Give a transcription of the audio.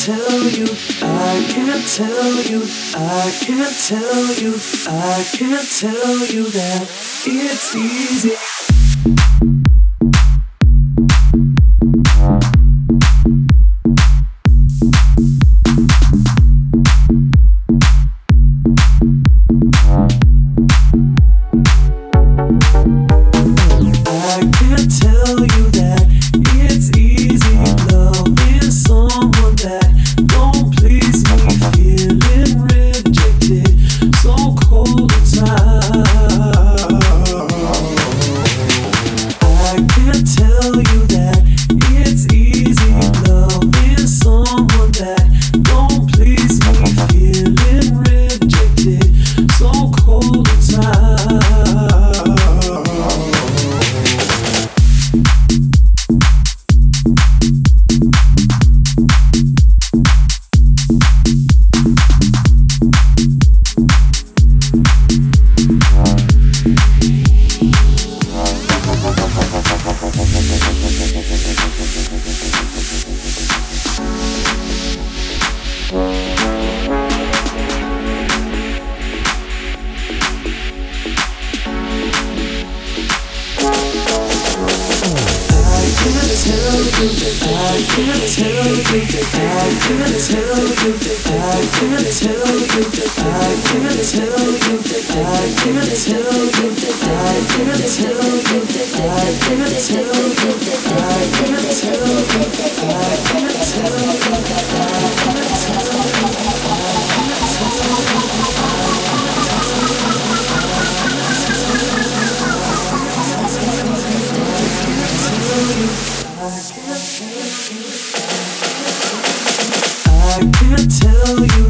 tell you, I can't tell you, I can't tell you, I can't tell you that it's easy. I can't tell you. I can't tell you. I can't tell you. I can't tell you. I can't tell you. I can't tell you. I can't tell you. I can't tell you. I can't tell you. I can't tell you